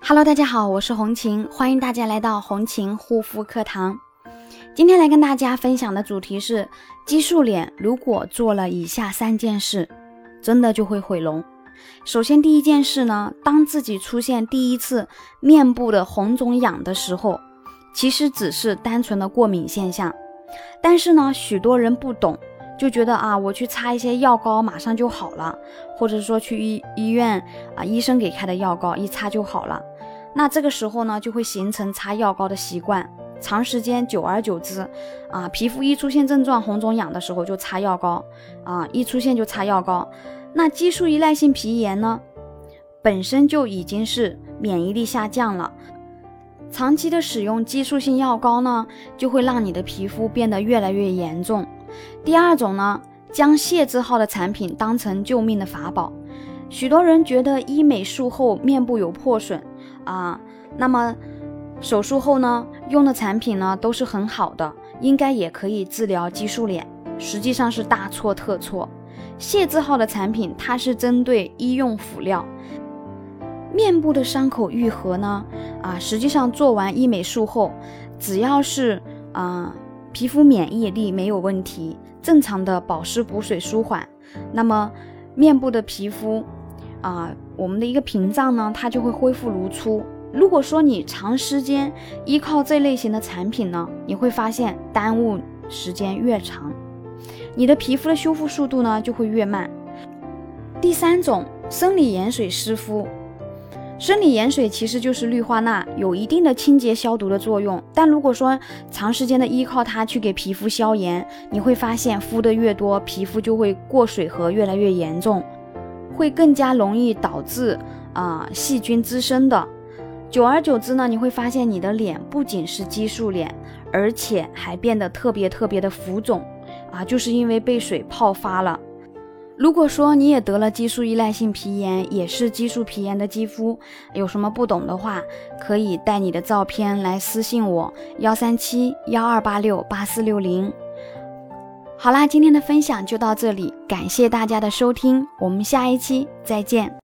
Hello，大家好，我是红琴，欢迎大家来到红琴护肤课堂。今天来跟大家分享的主题是激素脸，如果做了以下三件事，真的就会毁容。首先，第一件事呢，当自己出现第一次面部的红肿痒的时候，其实只是单纯的过敏现象，但是呢，许多人不懂。就觉得啊，我去擦一些药膏，马上就好了，或者说去医医院啊，医生给开的药膏一擦就好了。那这个时候呢，就会形成擦药膏的习惯，长时间久而久之，啊，皮肤一出现症状红肿痒的时候就擦药膏，啊，一出现就擦药膏。那激素依赖性皮炎呢，本身就已经是免疫力下降了，长期的使用激素性药膏呢，就会让你的皮肤变得越来越严重。第二种呢，将谢字号的产品当成救命的法宝。许多人觉得医美术后面部有破损啊，那么手术后呢用的产品呢都是很好的，应该也可以治疗激素脸，实际上是大错特错。谢字号的产品它是针对医用辅料，面部的伤口愈合呢啊，实际上做完医美术后，只要是啊。皮肤免疫力没有问题，正常的保湿补水舒缓，那么面部的皮肤啊，我们的一个屏障呢，它就会恢复如初。如果说你长时间依靠这类型的产品呢，你会发现耽误时间越长，你的皮肤的修复速度呢就会越慢。第三种，生理盐水湿敷。生理盐水其实就是氯化钠，有一定的清洁消毒的作用。但如果说长时间的依靠它去给皮肤消炎，你会发现敷的越多，皮肤就会过水和越来越严重，会更加容易导致啊细菌滋生的。久而久之呢，你会发现你的脸不仅是激素脸，而且还变得特别特别的浮肿啊，就是因为被水泡发了。如果说你也得了激素依赖性皮炎，也是激素皮炎的肌肤，有什么不懂的话，可以带你的照片来私信我幺三七幺二八六八四六零。好啦，今天的分享就到这里，感谢大家的收听，我们下一期再见。